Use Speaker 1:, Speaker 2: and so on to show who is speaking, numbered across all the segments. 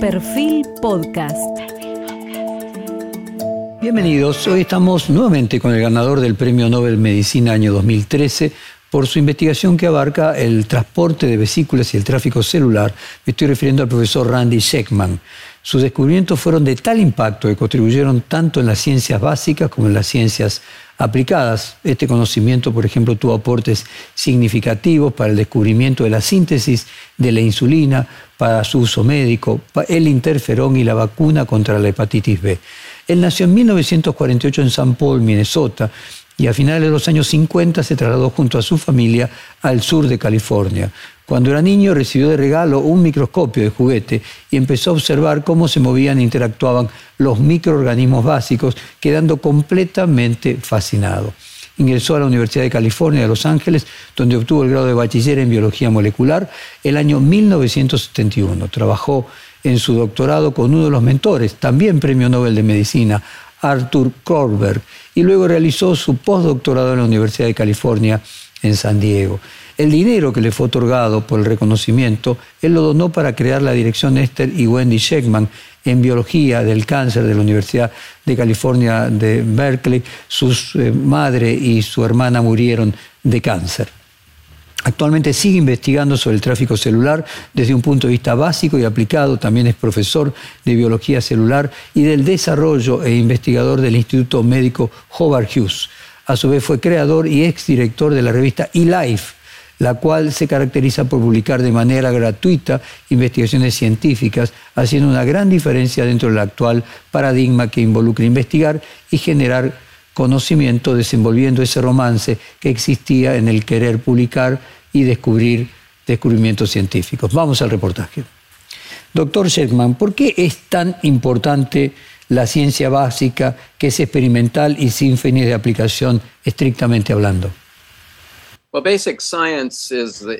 Speaker 1: Perfil Podcast.
Speaker 2: Bienvenidos, hoy estamos nuevamente con el ganador del Premio Nobel Medicina año 2013 por su investigación que abarca el transporte de vesículas y el tráfico celular. Me estoy refiriendo al profesor Randy Sheckman. Sus descubrimientos fueron de tal impacto que contribuyeron tanto en las ciencias básicas como en las ciencias aplicadas. Este conocimiento, por ejemplo, tuvo aportes significativos para el descubrimiento de la síntesis de la insulina, para su uso médico, el interferón y la vacuna contra la hepatitis B. Él nació en 1948 en St. Paul, Minnesota, y a finales de los años 50 se trasladó junto a su familia al sur de California. Cuando era niño recibió de regalo un microscopio de juguete y empezó a observar cómo se movían e interactuaban los microorganismos básicos, quedando completamente fascinado. Ingresó a la Universidad de California de Los Ángeles, donde obtuvo el grado de bachiller en biología molecular el año 1971. Trabajó en su doctorado con uno de los mentores, también premio Nobel de Medicina, Arthur Korberg, y luego realizó su postdoctorado en la Universidad de California en San Diego. El dinero que le fue otorgado por el reconocimiento, él lo donó para crear la dirección Esther y Wendy Sheckman en biología del cáncer de la Universidad de California de Berkeley. Su eh, madre y su hermana murieron de cáncer. Actualmente sigue investigando sobre el tráfico celular desde un punto de vista básico y aplicado. También es profesor de biología celular y del desarrollo e investigador del Instituto Médico Howard Hughes. A su vez fue creador y exdirector de la revista eLife, la cual se caracteriza por publicar de manera gratuita investigaciones científicas, haciendo una gran diferencia dentro del actual paradigma que involucra investigar y generar conocimiento desenvolviendo ese romance que existía en el querer publicar y descubrir descubrimientos científicos. Vamos al reportaje. Doctor Sherman, ¿por qué es tan importante la ciencia básica que es experimental y sin fines de aplicación estrictamente hablando?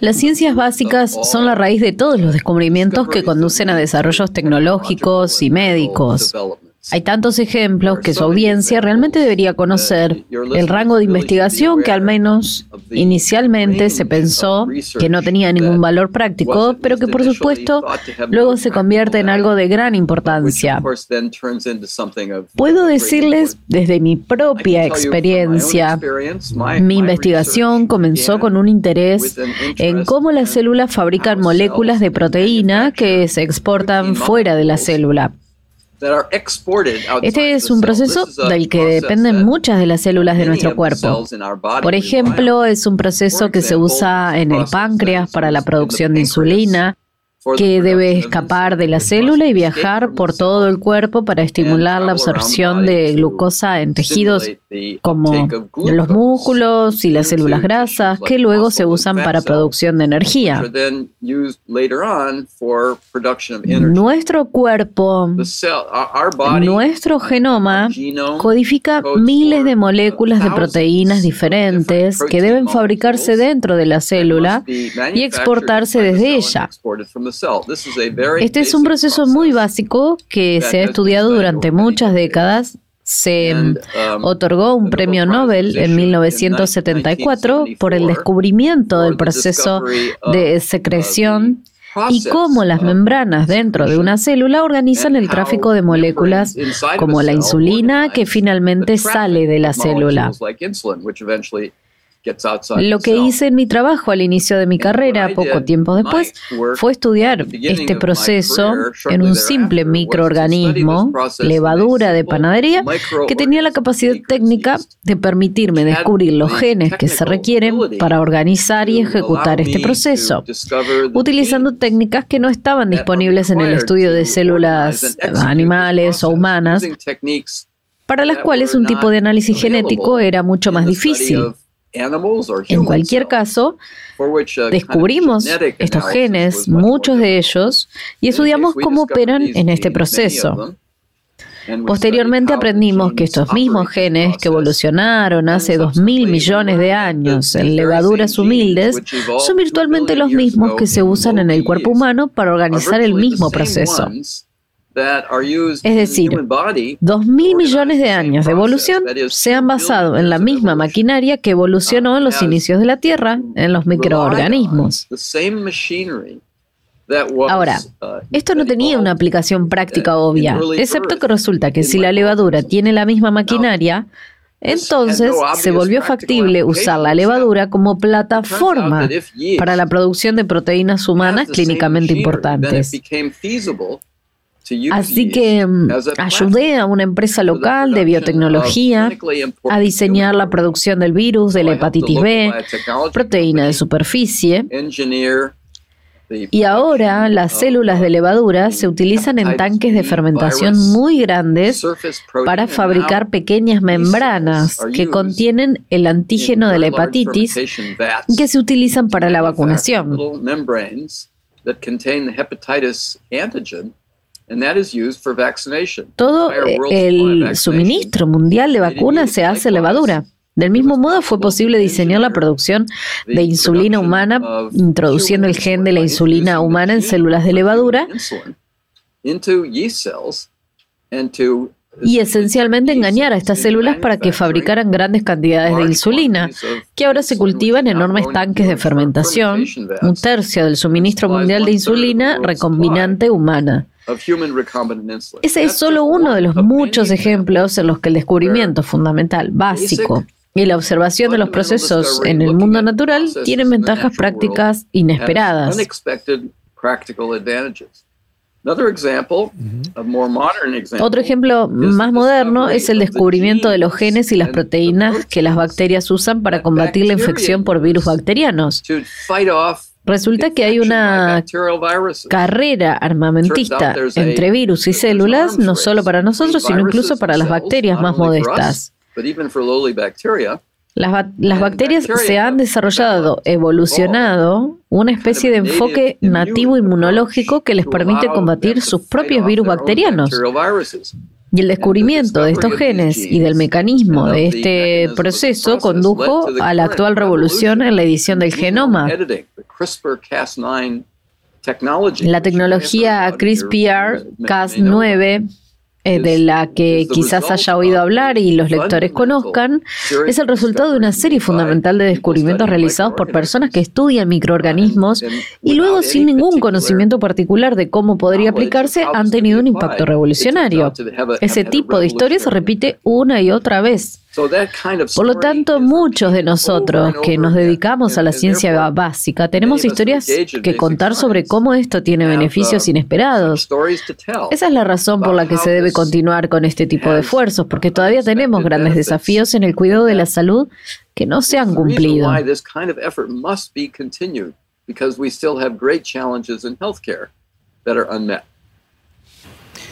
Speaker 3: Las ciencias básicas son la raíz de todos los descubrimientos que conducen a desarrollos tecnológicos y médicos. Hay tantos ejemplos que su audiencia realmente debería conocer el rango de investigación que al menos inicialmente se pensó que no tenía ningún valor práctico, pero que por supuesto luego se convierte en algo de gran importancia. Puedo decirles desde mi propia experiencia, mi investigación comenzó con un interés en cómo las células fabrican moléculas de proteína que se exportan fuera de la célula. Este es un proceso del que dependen muchas de las células de nuestro cuerpo. Por ejemplo, es un proceso que se usa en el páncreas para la producción de insulina, que debe escapar de la célula y viajar por todo el cuerpo para estimular la absorción de glucosa en tejidos como los músculos y las células grasas, que luego se usan para producción de energía. Nuestro cuerpo, nuestro genoma, codifica miles de moléculas de proteínas diferentes que deben fabricarse dentro de la célula y exportarse desde ella. Este es un proceso muy básico que se ha estudiado durante muchas décadas. Se um, otorgó un premio Nobel en 1974 por el descubrimiento del proceso de secreción y cómo las membranas dentro de una célula organizan el tráfico de moléculas como la insulina que finalmente sale de la célula. Lo que hice en mi trabajo al inicio de mi carrera, poco tiempo después, fue estudiar este proceso en un simple microorganismo, levadura de panadería, que tenía la capacidad técnica de permitirme descubrir los genes que se requieren para organizar y ejecutar este proceso, utilizando técnicas que no estaban disponibles en el estudio de células animales o humanas, para las cuales un tipo de análisis genético era mucho más difícil. En cualquier caso, descubrimos estos genes, muchos de ellos, y estudiamos cómo operan en este proceso. Posteriormente aprendimos que estos mismos genes que evolucionaron hace 2.000 millones de años en levaduras humildes son virtualmente los mismos que se usan en el cuerpo humano para organizar el mismo proceso. Es decir, dos mil millones de años de evolución se han basado en la misma maquinaria que evolucionó en los inicios de la Tierra, en los microorganismos. Ahora, uh, esto no tenía una aplicación práctica obvia, excepto que resulta que si la levadura tiene la misma maquinaria, entonces se volvió factible usar la levadura como plataforma para la producción de proteínas humanas clínicamente importantes. Así que mm, ayudé a una empresa local de biotecnología a diseñar la producción del virus de la hepatitis B, proteína de superficie, y ahora las células de levadura se utilizan en tanques de fermentación muy grandes para fabricar pequeñas membranas que contienen el antígeno de la hepatitis que se utilizan para la vacunación. Todo el suministro mundial de vacunas se hace levadura. Del mismo modo, fue posible diseñar la producción de insulina humana introduciendo el gen de la insulina humana en células de levadura y esencialmente engañar a estas células para que fabricaran grandes cantidades de insulina, que ahora se cultiva en enormes tanques de fermentación, un tercio del suministro mundial de insulina recombinante humana. Ese es solo uno de los muchos ejemplos en los que el descubrimiento fundamental, básico, y la observación de los procesos en el mundo natural tienen ventajas prácticas inesperadas. Otro ejemplo más moderno es el descubrimiento de los genes y las proteínas que las bacterias usan para combatir la infección por virus bacterianos. Resulta que hay una carrera armamentista entre virus y células, no solo para nosotros, sino incluso para las bacterias más modestas. Las, bacterias se han desarrollado, evolucionado, una especie de enfoque nativo inmunológico que les permite combatir sus propios virus bacterianos. Y el descubrimiento de estos genes y del mecanismo de este proceso condujo a la actual revolución en la edición del genoma. La tecnología CRISPR-Cas9 eh, de la que quizás haya oído hablar y los lectores conozcan, es el resultado de una serie fundamental de descubrimientos realizados por personas que estudian microorganismos y luego sin ningún conocimiento particular de cómo podría aplicarse han tenido un impacto revolucionario. Ese tipo de historia se repite una y otra vez. Por lo tanto, muchos de nosotros que nos dedicamos a la ciencia básica tenemos historias que contar sobre cómo esto tiene beneficios um, inesperados. Esa es la razón por la que se debe continuar con este tipo de esfuerzos, porque todavía tenemos grandes desafíos en el cuidado de la salud que no se han cumplido.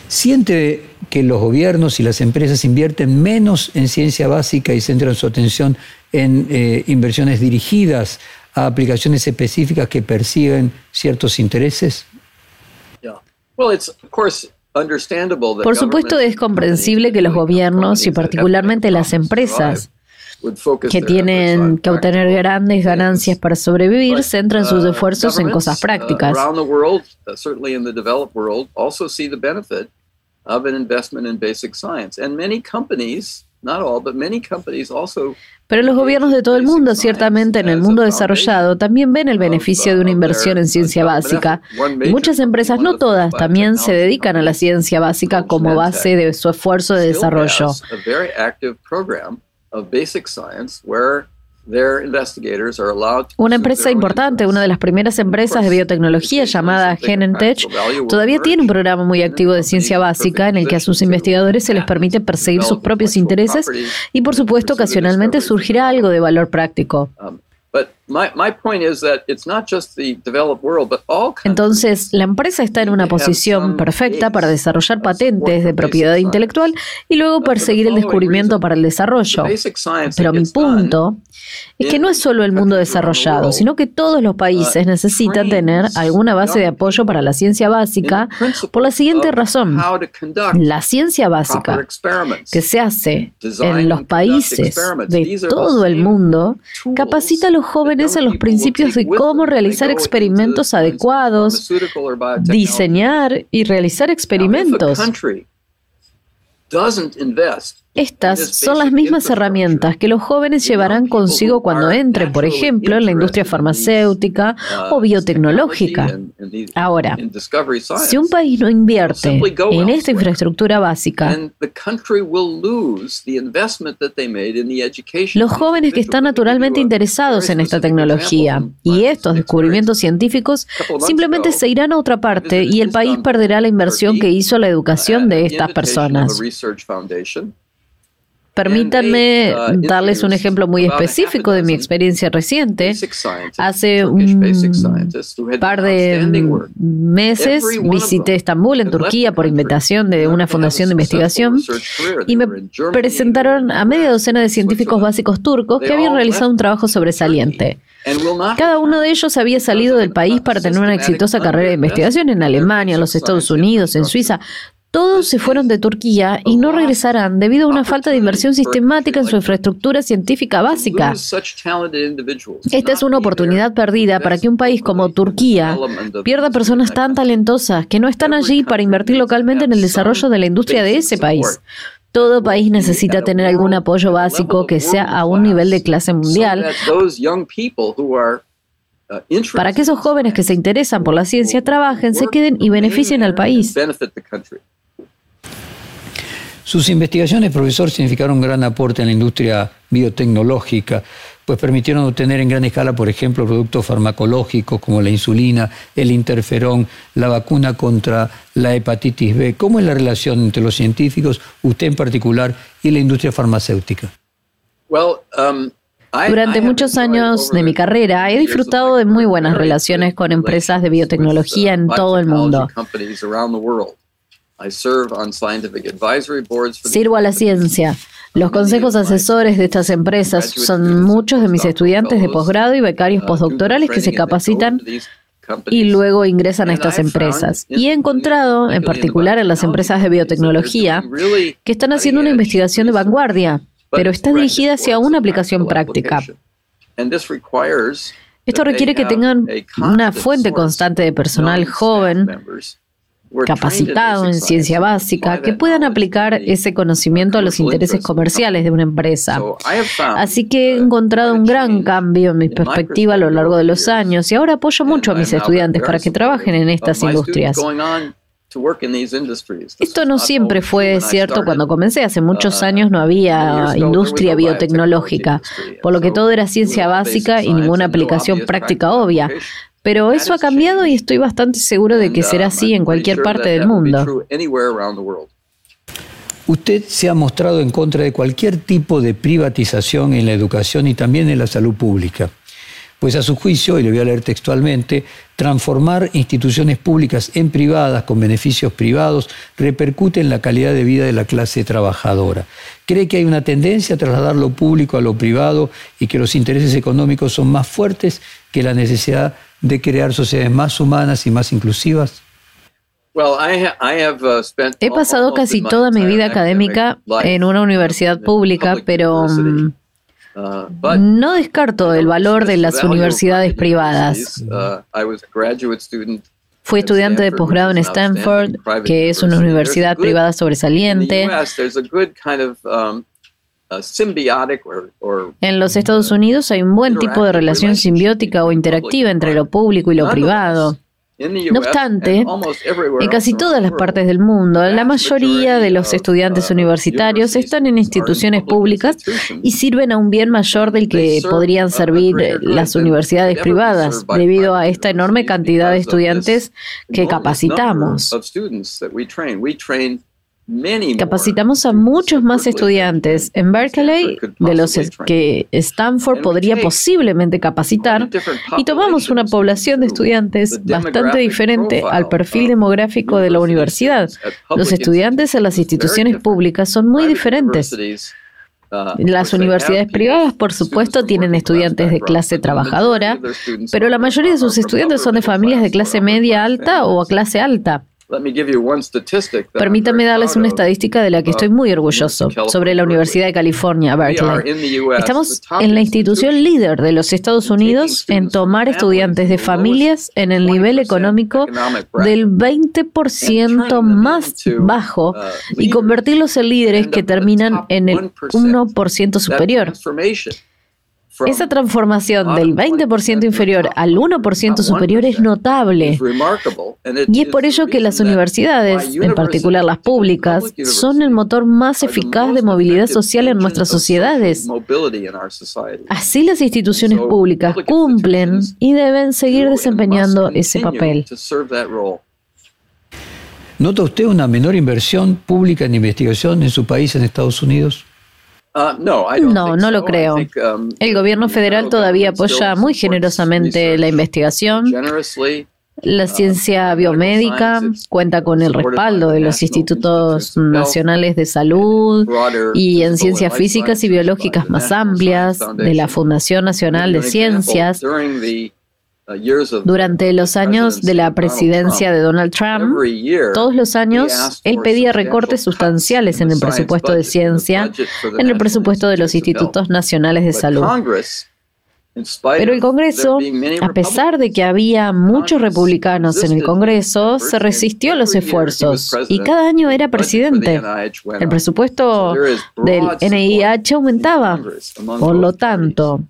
Speaker 2: ¿Siente que los gobiernos y las empresas invierten menos en ciencia básica y centran su atención en eh, inversiones dirigidas a aplicaciones específicas que persiguen ciertos intereses?
Speaker 3: Por supuesto es comprensible que los gobiernos y particularmente las empresas que tienen que obtener grandes ganancias para sobrevivir centran sus uh, esfuerzos en cosas uh, prácticas. Pero los gobiernos de todo el mundo, ciertamente en el mundo desarrollado, también ven el beneficio de una uh, inversión en ciencia básica. muchas empresas, no todas, también se dedican a la ciencia básica como base de su esfuerzo de desarrollo. Una empresa importante, una de las primeras empresas de biotecnología llamada Genentech, todavía tiene un programa muy activo de ciencia básica en el que a sus investigadores se les permite perseguir sus propios intereses y por supuesto ocasionalmente surgirá algo de valor práctico. Entonces, la empresa está en una posición perfecta para desarrollar patentes de propiedad intelectual y luego perseguir el descubrimiento para el desarrollo. Pero mi punto es que no es solo el mundo desarrollado, sino que todos los países necesitan tener alguna base de apoyo para la ciencia básica por la siguiente razón. La ciencia básica que se hace en los países de todo el mundo capacita a los jóvenes en los principios de cómo realizar experimentos adecuados, diseñar y realizar experimentos. Estas son las mismas herramientas que los jóvenes llevarán consigo cuando entren, por ejemplo, en la industria farmacéutica o biotecnológica. Ahora, si un país no invierte en esta infraestructura básica, los jóvenes que están naturalmente interesados en esta tecnología y estos descubrimientos científicos simplemente se irán a otra parte y el país perderá la inversión que hizo la educación de estas personas. Permítanme uh, darles un ejemplo muy específico de mi experiencia reciente. Hace un par de meses visité Estambul, en Turquía, por invitación de una fundación de investigación y me presentaron a media docena de científicos básicos turcos que habían realizado un trabajo sobresaliente. Cada uno de ellos había salido del país para tener una exitosa carrera de investigación en Alemania, en los Estados Unidos, en Suiza. Todos se fueron de Turquía y no regresarán debido a una falta de inversión sistemática en su infraestructura científica básica. Esta es una oportunidad perdida para que un país como Turquía pierda personas tan talentosas que no están allí para invertir localmente en el desarrollo de la industria de ese país. Todo país necesita tener algún apoyo básico que sea a un nivel de clase mundial para que esos jóvenes que se interesan por la ciencia trabajen, se queden y beneficien al país.
Speaker 2: Sus investigaciones, profesor, significaron un gran aporte en la industria biotecnológica, pues permitieron obtener en gran escala, por ejemplo, productos farmacológicos como la insulina, el interferón, la vacuna contra la hepatitis B. ¿Cómo es la relación entre los científicos, usted en particular, y la industria farmacéutica?
Speaker 3: Um, Durante muchos años de mi carrera he disfrutado de muy buenas relaciones con empresas de biotecnología en todo el mundo. Sirvo a la ciencia. Los consejos asesores de estas empresas son muchos de mis estudiantes de posgrado y becarios uh, postdoctorales que se capacitan y luego ingresan a estas empresas. Y he encontrado, en particular en las empresas de biotecnología, que están haciendo una investigación de vanguardia, pero está dirigida hacia una aplicación práctica. Esto requiere que tengan una fuente constante de personal joven capacitado en ciencia básica que puedan aplicar ese conocimiento a los intereses comerciales de una empresa. Así que he encontrado un gran cambio en mi perspectiva a lo largo de los años y ahora apoyo mucho a mis estudiantes para que trabajen en estas industrias. Esto no siempre fue cierto cuando comencé. Hace muchos años no había industria biotecnológica, por lo que todo era ciencia básica y ninguna aplicación práctica obvia. Pero eso ha cambiado y estoy bastante seguro de que será um, así en cualquier parte del mundo.
Speaker 2: Usted se ha mostrado en contra de cualquier tipo de privatización en la educación y también en la salud pública. Pues a su juicio, y le voy a leer textualmente, transformar instituciones públicas en privadas con beneficios privados repercute en la calidad de vida de la clase trabajadora. ¿Cree que hay una tendencia a trasladar lo público a lo privado y que los intereses económicos son más fuertes que la necesidad de crear sociedades más humanas y más inclusivas?
Speaker 3: Uh, He pasado casi toda mi vida académica en una universidad pública, pero mm, uh, no descarto el valor de las universidades privadas. Uh, Fui estudiante de posgrado en Stanford, que es una universidad privada sobresaliente. En los Estados Unidos hay un buen tipo de relación simbiótica o interactiva entre lo público y lo privado. No obstante, en casi todas las partes del mundo, la mayoría de los estudiantes uh, universitarios están en instituciones públicas y sirven a un bien mayor del que podrían servir las universidades privadas, debido a esta enorme cantidad de estudiantes que capacitamos. Capacitamos a muchos más estudiantes en Berkeley de los que Stanford podría posiblemente capacitar y tomamos una población de estudiantes bastante diferente al perfil demográfico de la universidad. Los estudiantes en las instituciones públicas son muy diferentes. Uh, las universidades privadas, por supuesto, tienen estudiantes de clase trabajadora, pero la mayoría de sus estudiantes son de familias de clase media alta o a clase alta. Permítame darles una estadística de la que estoy muy orgulloso sobre la Universidad de California, Berkeley. Estamos en la institución líder de los Estados Unidos en tomar estudiantes de familias en el nivel económico del 20% más bajo uh, y convertirlos en líderes que terminan en el 1% superior. Esa transformación del 20% inferior al 1% superior es notable. Y es por ello que las universidades, en particular las públicas, son el motor más eficaz de movilidad social en nuestras sociedades. Así las instituciones públicas cumplen y deben seguir desempeñando ese papel.
Speaker 2: ¿Nota usted una menor inversión pública en investigación en su país, en Estados Unidos?
Speaker 3: Uh, no, no lo creo. Um, el gobierno federal todavía apoya muy generosamente la investigación. La uh, ciencia biomédica cuenta con el respaldo de los institutos nacionales de salud y en ciencias físicas y biológicas más amplias, de la Fundación Nacional de Ciencias. Durante los años de la presidencia de Donald Trump, todos los años, él pedía recortes sustanciales en el presupuesto de ciencia, en el presupuesto de los institutos nacionales de salud. Pero el Congreso, a pesar de que había muchos republicanos en el Congreso, se resistió a los esfuerzos y cada año era presidente. El presupuesto del NIH aumentaba. Por lo tanto,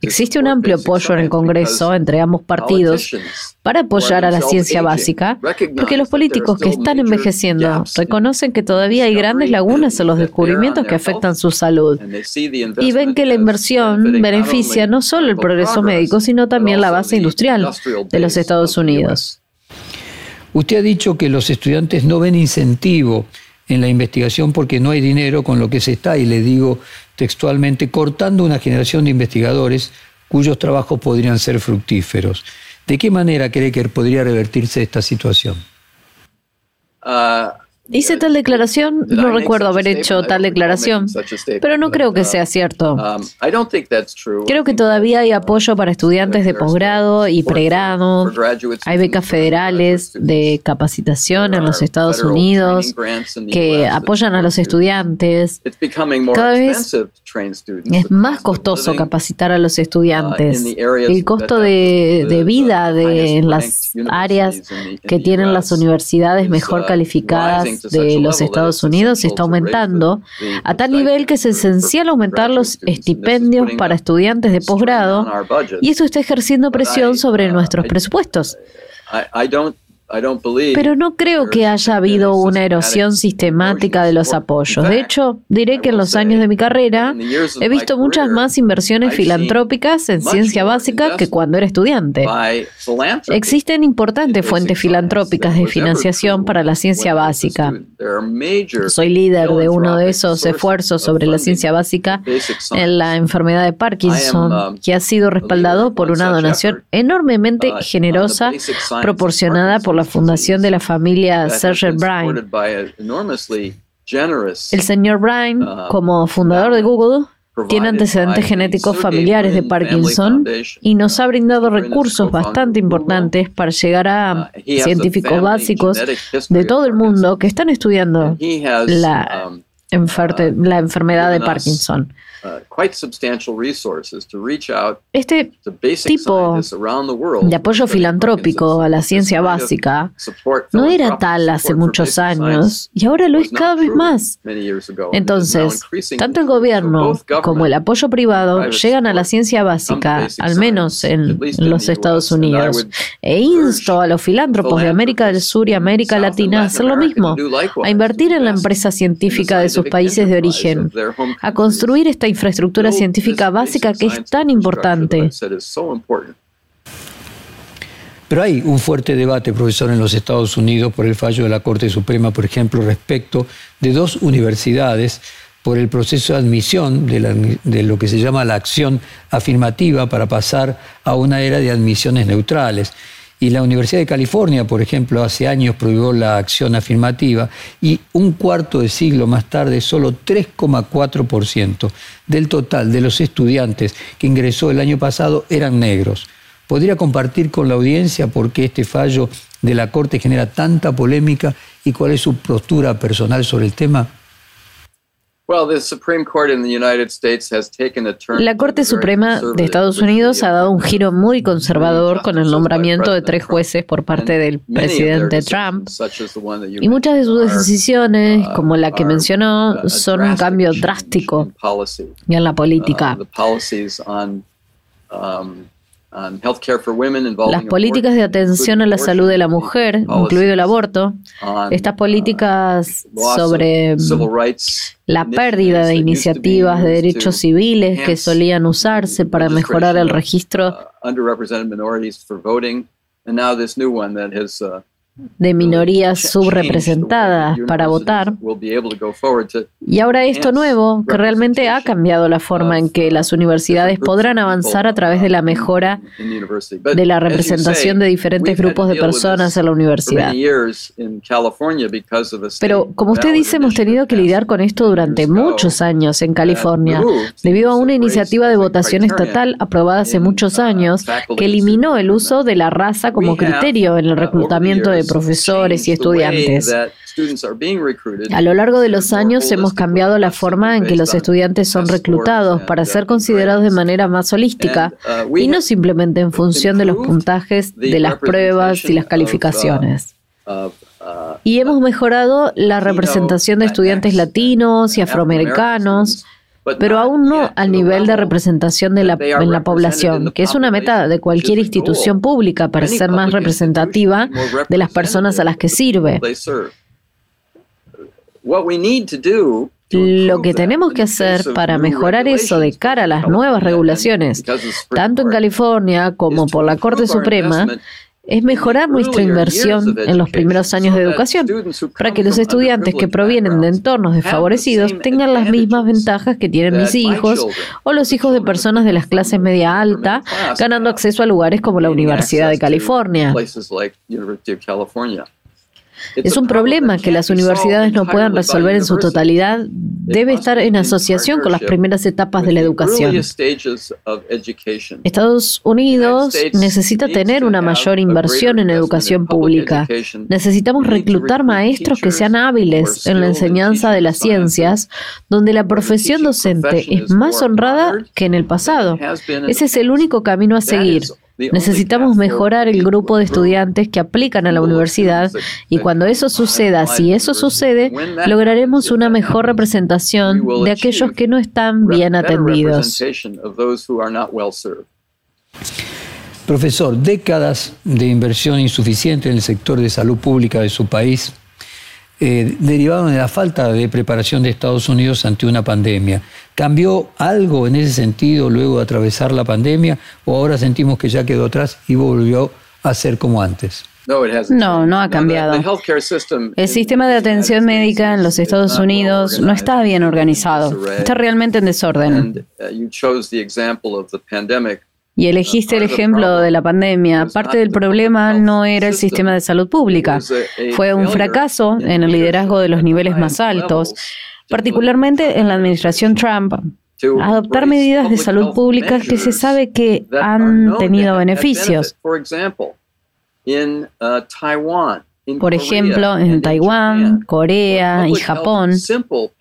Speaker 3: Existe un amplio apoyo en el Congreso entre ambos partidos para apoyar a la ciencia básica, porque los políticos que están envejeciendo reconocen que todavía hay grandes lagunas en los descubrimientos que afectan su salud y ven que la inversión beneficia no solo el progreso médico, sino también la base industrial de los Estados Unidos.
Speaker 2: Usted ha dicho que los estudiantes no ven incentivo en la investigación porque no hay dinero con lo que se está, y le digo textualmente, cortando una generación de investigadores cuyos trabajos podrían ser fructíferos. ¿De qué manera cree que podría revertirse esta situación?
Speaker 3: Ah, Hice tal declaración, no recuerdo haber hecho tal declaración, pero no creo que sea cierto. Um, creo que todavía hay apoyo para estudiantes de posgrado y pregrado. Hay becas federales de capacitación en los Estados Unidos que apoyan a los estudiantes. Cada vez es más costoso capacitar a los estudiantes. El costo de, vida de las áreas que tienen las universidades mejor calificadas de los Estados Unidos está aumentando a tal nivel que es esencial aumentar los estipendios para estudiantes de posgrado y eso está ejerciendo presión sobre nuestros presupuestos. Pero no creo que haya habido una erosión sistemática de los apoyos. De hecho, diré que en los años de mi carrera he visto muchas más inversiones filantrópicas en ciencia básica que cuando era estudiante. Existen importantes fuentes filantrópicas de financiación para la ciencia básica. Soy líder de uno de esos esfuerzos sobre la ciencia básica en la enfermedad de Parkinson, um, que ha sido respaldado por una donación enormemente uh, generosa proporcionada por la fundación de la familia Sergey Brin. El señor Brin, uh, como fundador de Google, tiene antecedentes genéticos familiares de Parkinson y nos ha brindado recursos bastante importantes para llegar a uh, científicos básicos de todo el mundo que están estudiando la, um, la enfermedad de Parkinson. Este tipo de apoyo filantrópico a la ciencia básica no era tal hace muchos años y ahora lo es cada vez más. Entonces, tanto el gobierno como el apoyo privado llegan a la ciencia básica, al menos en los Estados Unidos. E insto a los filántropos de América del Sur y América Latina a hacer lo mismo, a invertir en la empresa científica de sus países de origen, a construir esta infraestructura científica básica que es tan importante.
Speaker 2: Pero hay un fuerte debate, profesor, en los Estados Unidos por el fallo de la Corte Suprema, por ejemplo, respecto de dos universidades por el proceso de admisión de, de, lo que se llama la acción afirmativa para pasar a una era de admisiones neutrales. Y la Universidad de California, por ejemplo, hace años prohibió la acción afirmativa y un cuarto de siglo más tarde solo 3,4% del total de los estudiantes que ingresó el año pasado eran negros. ¿Podría compartir con la audiencia por qué este fallo de la Corte genera tanta polémica y cuál es su postura personal sobre el tema?
Speaker 3: La Corte Suprema de Estados Unidos ha dado un giro muy conservador con el nombramiento de tres jueces por parte del presidente Trump y muchas de sus decisiones, uh, como la que mencionó, son un cambio drástico en la política. Las políticas de atención a la salud de la mujer, incluido el aborto, estas políticas uh, sobre la pérdida de iniciativas de derechos civiles que solían usarse para mejorar el registro de minorías subrepresentadas para votar. Y ahora esto nuevo, que realmente ha cambiado la forma en que las universidades podrán avanzar a través de la mejora de la representación de diferentes grupos de personas en la universidad. Pero, como usted dice, hemos tenido que lidiar con esto durante muchos años en California, debido a una iniciativa de votación estatal aprobada hace muchos años que eliminó el uso de la raza como criterio en el reclutamiento de profesores y estudiantes. A lo largo de los años hemos cambiado la forma en que los estudiantes son reclutados para ser considerados de manera más holística uh, y no simplemente en función de los puntajes de las pruebas y las uh, calificaciones. Uh, y hemos mejorado la representación de estudiantes latinos y afroamericanos pero aún no al nivel de representación de la, en la población, que es una meta de cualquier institución pública para ser más representativa de las personas a las que sirve. Lo que tenemos que hacer para mejorar eso de cara a las nuevas regulaciones, tanto en California como por la Corte Suprema, es mejorar nuestra inversión en los primeros años de educación, para que los estudiantes que provienen de entornos desfavorecidos tengan las mismas ventajas que tienen mis hijos o los hijos de personas de las clases media alta, ganando acceso a lugares como la Universidad de California. Es un problema que las universidades no puedan resolver en su totalidad. Debe estar en asociación con las primeras etapas de la educación. Estados Unidos necesita tener una mayor inversión en educación pública. Necesitamos reclutar maestros que sean hábiles en la enseñanza de las ciencias, donde la profesión docente es más honrada que en el pasado. Ese es el único camino a seguir. Necesitamos mejorar el grupo de estudiantes que aplican a la universidad y cuando eso suceda, si eso sucede, lograremos una mejor representación de aquellos que no están bien atendidos.
Speaker 2: Profesor, décadas de inversión insuficiente en el sector de salud pública de su país eh, derivaron de la falta de preparación de Estados Unidos ante una pandemia. ¿Cambió algo en ese sentido luego de atravesar la pandemia o ahora sentimos que ya quedó atrás y volvió a ser como antes?
Speaker 3: No, no ha cambiado. El sistema de atención médica en los Estados Unidos no está bien organizado. Está realmente en desorden. Y elegiste el ejemplo de la pandemia. Parte del problema no era el sistema de salud pública. Fue un fracaso en el liderazgo de los niveles más altos particularmente en la administración Trump, adoptar medidas de salud pública que se sabe que han tenido beneficios. Por ejemplo, en Taiwán, Corea y Japón,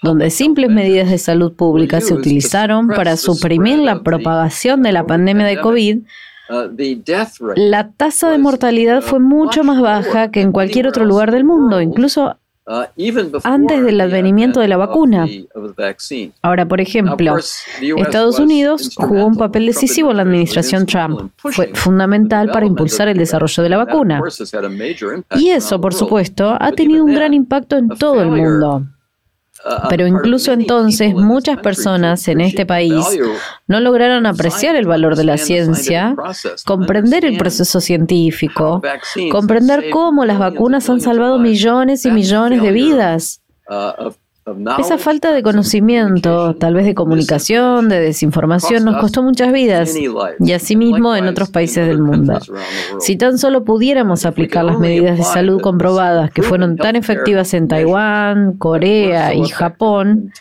Speaker 3: donde simples medidas de salud pública se utilizaron para suprimir la propagación de la pandemia de COVID, la tasa de mortalidad fue mucho más baja que en cualquier otro lugar del mundo, incluso Uh, antes del advenimiento de la vacuna. Ahora, por ejemplo, Estados Unidos jugó un papel decisivo en la administración Trump. Fue fundamental para impulsar el desarrollo de la vacuna. Y eso, por supuesto, ha tenido un gran impacto en todo el mundo. Pero incluso entonces muchas personas en este país no lograron apreciar el valor de la ciencia, comprender el proceso científico, comprender cómo las vacunas han salvado millones y millones de vidas. Esa falta de conocimiento, tal vez de comunicación, de desinformación, nos costó muchas vidas y asimismo en otros países del mundo. Si tan solo pudiéramos aplicar las medidas de salud comprobadas que fueron tan efectivas en Taiwán, Corea y Japón,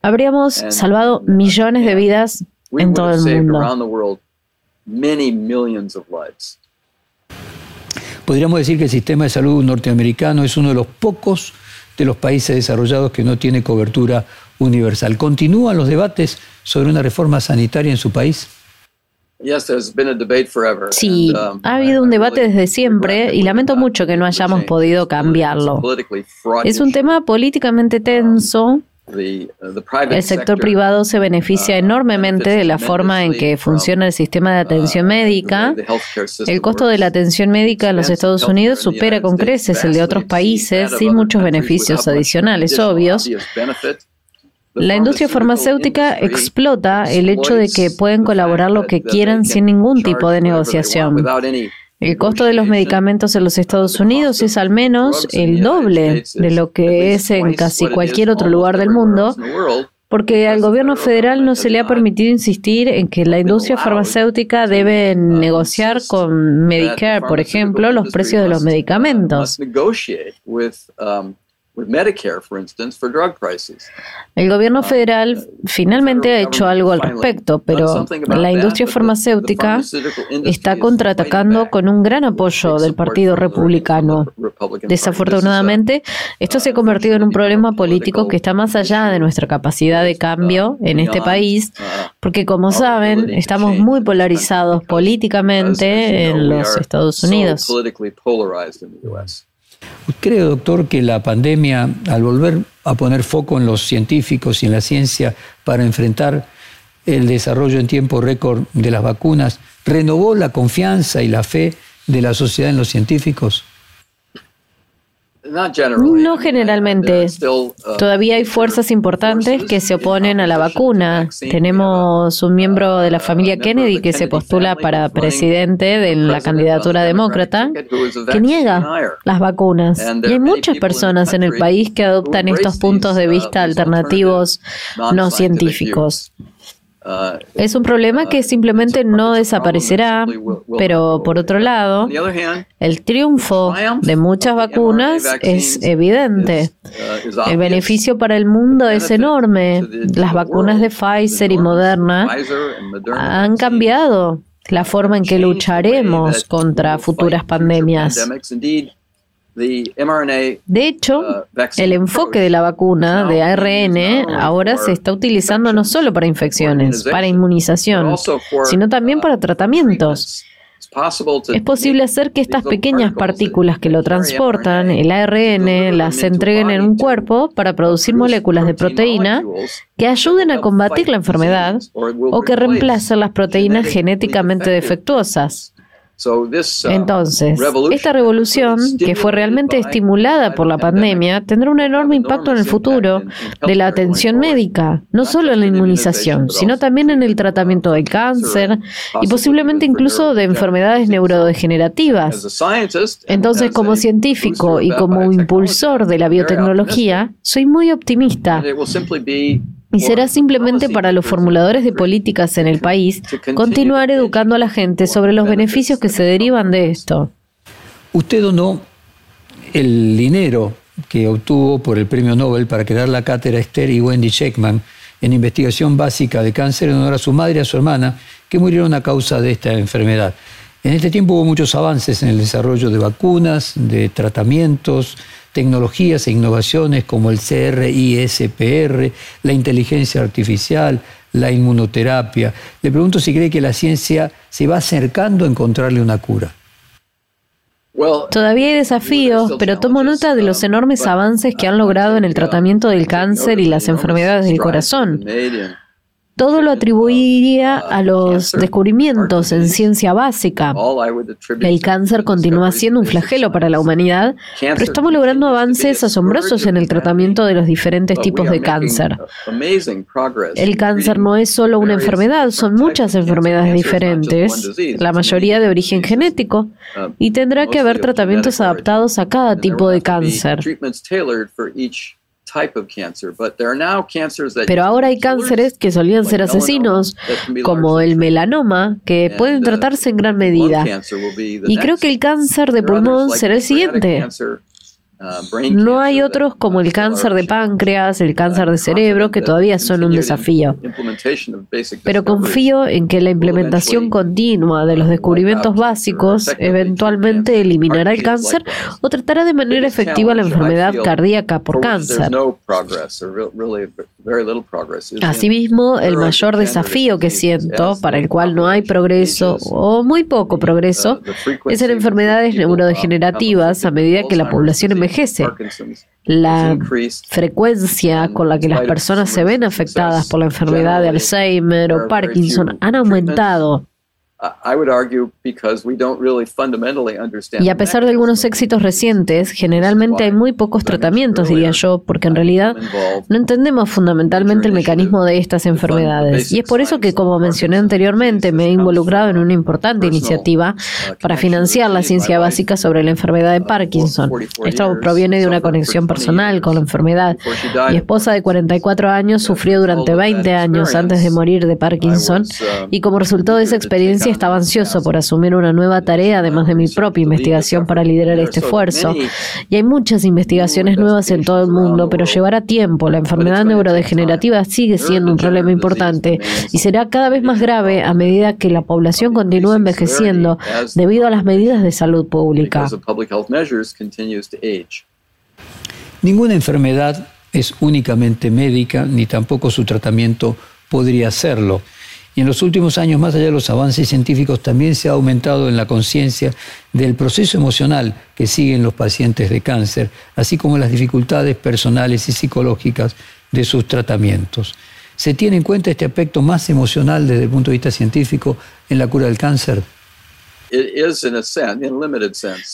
Speaker 3: habríamos salvado millones de vidas en todo el mundo.
Speaker 2: Podríamos decir que el sistema de salud norteamericano es uno de los pocos de los países desarrollados que no tiene cobertura universal. ¿Continúan los debates sobre una reforma sanitaria en su país?
Speaker 3: Sí, um, ha habido un debate desde siempre y lamento mucho que no hayamos podido cambiarlo. Es un tema políticamente tenso. El sector privado se beneficia uh, enormemente de la forma en que funciona el sistema de atención uh, médica. El costo de la atención médica en los Estados Unidos supera con creces el de otros países sin muchos beneficios adicionales obvios. La industria farmacéutica explota el hecho de que pueden colaborar lo que quieran sin ningún tipo de negociación. El costo de los medicamentos en los Estados Unidos es al menos el doble de lo que es en casi cualquier otro lugar del mundo, porque al gobierno federal no se le ha permitido insistir en que la industria farmacéutica debe negociar con Medicare, por ejemplo, los precios de los medicamentos. El gobierno federal uh, finalmente ha hecho algo al respecto, pero la industria farmacéutica está contraatacando con un gran apoyo del Partido Republicano. Desafortunadamente, esto se ha convertido en un problema político que está más allá de nuestra capacidad de cambio en este país, uh, porque como saben, estamos muy polarizados políticamente en los Estados Unidos.
Speaker 2: ¿Cree, doctor, que la pandemia, al volver a poner foco en los científicos y en la ciencia para enfrentar el desarrollo en tiempo récord de las vacunas, renovó la confianza y la fe de la sociedad en los científicos?
Speaker 3: No generalmente. Uh, Todavía hay fuerzas importantes que se oponen a la vacuna. Tenemos un miembro de la uh, familia Kennedy que se postula para presidente de la candidatura demócrata que niega las vacunas. Y hay muchas personas en el país que adoptan estos puntos de uh, vista alternativos no científicos. Es un problema que simplemente no desaparecerá, pero por otro lado, el triunfo de muchas vacunas es evidente. El beneficio para el mundo es enorme. Las vacunas de Pfizer y Moderna han cambiado la forma en que lucharemos contra futuras pandemias. De hecho, uh, el enfoque de la vacuna de ARN ahora se está utilizando no solo para infecciones, para inmunización, sino también uh, para tratamientos. Es posible hacer que estas pequeñas partículas que lo transportan, el ARN, las entreguen en un cuerpo para producir moléculas de proteína que ayuden a combatir la enfermedad o que reemplacen las proteínas genéticamente defectuosas. Uh, Entonces, esta revolución, que fue realmente estimulada por la pandemia, tendrá un enorme impacto en el futuro de la atención médica, no solo en la inmunización, sino también en el tratamiento del cáncer y posiblemente incluso de enfermedades neurodegenerativas. Entonces, como científico y como impulsor de la biotecnología, soy muy optimista y será simplemente para los formuladores de políticas en el país continuar educando a la gente sobre los beneficios que se derivan de esto.
Speaker 2: Usted donó el dinero que obtuvo por el premio Nobel para crear la cátedra Esther y Wendy Sheckman en investigación básica de cáncer en honor a su madre y a su hermana, que murieron a causa de esta enfermedad. En este tiempo hubo muchos avances en el desarrollo de vacunas, de tratamientos, tecnologías e innovaciones como el CRISPR, la inteligencia artificial, la inmunoterapia. Le pregunto si cree que la ciencia se va acercando a encontrarle una cura.
Speaker 3: Todavía hay desafíos, pero tomo nota de los enormes avances que han logrado en el tratamiento del cáncer y las enfermedades del corazón todo lo atribuiría a los descubrimientos en ciencia básica. El cáncer continúa siendo un flagelo para la humanidad, pero estamos logrando avances asombrosos en el tratamiento de los diferentes tipos de cáncer. El cáncer no es solo una enfermedad, son muchas enfermedades diferentes, la mayoría de origen genético, y tendrá que haber tratamientos adaptados a cada tipo de cáncer. Pero ahora hay cánceres que solían ser asesinos, como el melanoma, que pueden uh, tratarse en gran medida. Y creo que el cáncer de pulmón será el siguiente. No hay otros como el cáncer de páncreas, el cáncer de cerebro, que todavía son un desafío. Pero confío en que la implementación continua de los descubrimientos básicos eventualmente eliminará el cáncer o tratará de manera efectiva la enfermedad cardíaca por cáncer. Asimismo, el mayor desafío que siento, para el cual no hay progreso o muy poco progreso, es en enfermedades neurodegenerativas a medida que la población envejece. La frecuencia con la que las personas se ven afectadas por la enfermedad de Alzheimer o Parkinson han aumentado y a pesar de algunos éxitos recientes, generalmente hay muy pocos tratamientos, diría yo, porque en realidad no entendemos fundamentalmente el mecanismo de estas enfermedades. Y es por eso que, como mencioné anteriormente, me he involucrado en una importante iniciativa uh, para financiar la ciencia básica sobre la enfermedad de uh, Parkinson. Esto proviene de una conexión personal con la enfermedad. Mi esposa de 44 años sufrió durante 20 años antes de morir de Parkinson um, y como resultado de esa experiencia estaba ansioso por asumir una nueva tarea, además de mi propia investigación para liderar este esfuerzo. Y hay muchas investigaciones nuevas en todo el mundo, pero llevará tiempo. La enfermedad neurodegenerativa sigue siendo un problema importante y será cada vez más grave a medida que la población continúa envejeciendo debido a las medidas de salud pública.
Speaker 2: Ninguna enfermedad es únicamente médica, ni tampoco su tratamiento podría serlo. Y en los últimos años, más allá de los avances científicos, también se ha aumentado en la conciencia del proceso emocional que siguen los pacientes de cáncer, así como las dificultades personales y psicológicas de sus tratamientos. ¿Se tiene en cuenta este aspecto más emocional desde el punto de vista científico en la cura del cáncer?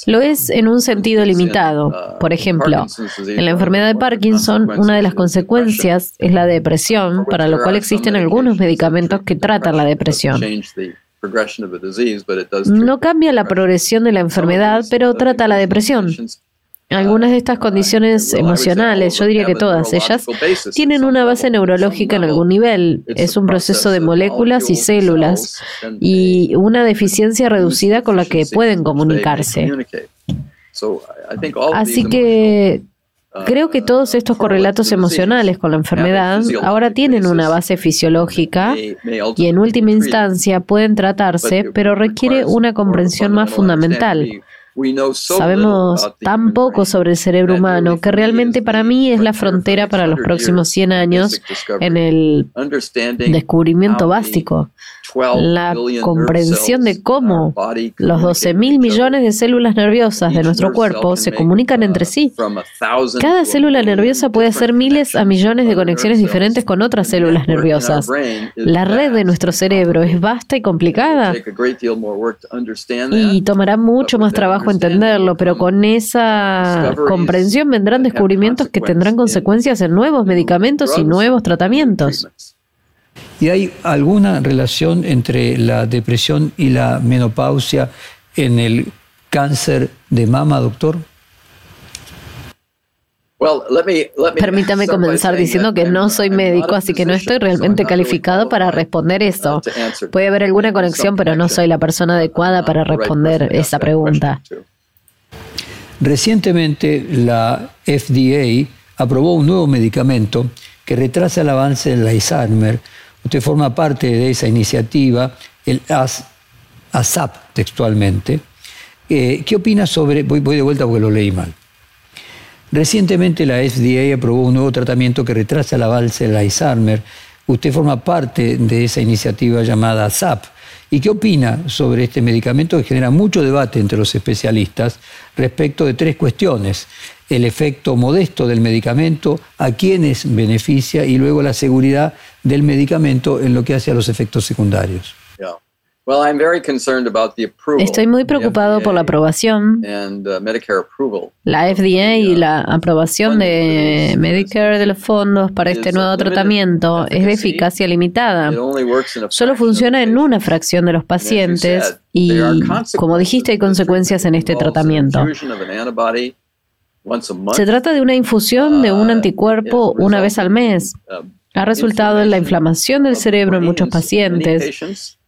Speaker 3: Lo es en un sentido limitado. Uh, Por ejemplo, en la enfermedad de Parkinson, una de las consecuencias es la depresión, para lo cual existen algunos medicamentos que tratan la depresión. No cambia la progresión de la enfermedad, pero trata la depresión. Algunas de estas condiciones emocionales, yo diría que todas ellas, tienen una base neurológica en algún nivel. Es un proceso de moléculas y células y una deficiencia reducida con la que pueden comunicarse. Así que creo que todos estos correlatos emocionales con la enfermedad ahora tienen una base fisiológica y en última instancia pueden tratarse, pero requiere una comprensión más fundamental. Sabemos tan poco sobre el cerebro humano que realmente para mí es la frontera para los próximos 100 años en el descubrimiento básico la comprensión de cómo los 12 mil millones de células nerviosas de nuestro cuerpo se comunican entre sí. Cada célula nerviosa puede hacer miles a millones de conexiones diferentes con otras células nerviosas. La red de nuestro cerebro es vasta y complicada y tomará mucho más trabajo entenderlo, pero con esa comprensión vendrán descubrimientos que tendrán consecuencias en nuevos medicamentos y nuevos tratamientos.
Speaker 2: ¿Y hay alguna relación entre la depresión y la menopausia en el cáncer de mama, doctor?
Speaker 3: Permítame comenzar diciendo que no soy médico, así que no estoy realmente calificado para responder eso. Puede haber alguna conexión, pero no soy la persona adecuada para responder esa pregunta.
Speaker 2: Recientemente la FDA aprobó un nuevo medicamento que retrasa el avance del Alzheimer Usted forma parte de esa iniciativa, el ASAP textualmente. Eh, ¿Qué opina sobre, voy, de vuelta porque lo leí mal. Recientemente la FDA aprobó un nuevo tratamiento que retrasa el avance del Alzheimer. Usted forma parte de esa iniciativa llamada ASAP. ¿Y qué opina sobre este medicamento que genera mucho debate entre los especialistas respecto de tres cuestiones? El efecto modesto del medicamento, a quienes beneficia y luego la seguridad del medicamento en lo que hace a los efectos secundarios.
Speaker 3: Estoy muy preocupado por la aprobación,
Speaker 2: uh,
Speaker 3: la FDA y la uh, aprobación de Medicare de los fondos para este nuevo tratamiento es de eficacia limitada. Solo funciona en una fracción de los pacientes y, como dijiste, hay consecuencias en este tratamiento. Se trata de una infusión de un uh, anticuerpo una vez al mes. Ha resultado en la inflamación del cerebro en muchos pacientes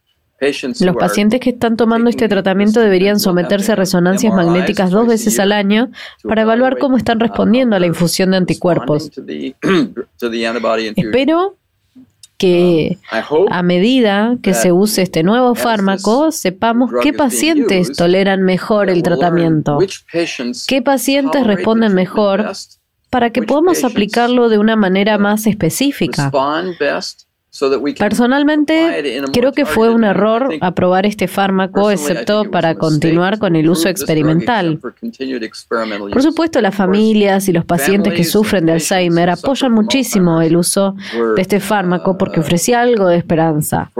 Speaker 3: Los pacientes que están tomando este tratamiento deberían someterse a resonancias magnéticas dos veces al año para evaluar cómo están respondiendo a la infusión de anticuerpos. Espero que um, a medida que se use este nuevo fármaco, sepamos qué pacientes toleran mejor el tratamiento, qué pacientes responden mejor para que podamos aplicarlo de una manera más específica. Personalmente, creo que fue un error aprobar este fármaco, excepto para continuar con el uso experimental. Por supuesto, las familias y los pacientes que sufren de Alzheimer apoyan muchísimo el uso de este fármaco porque ofrecía algo de esperanza.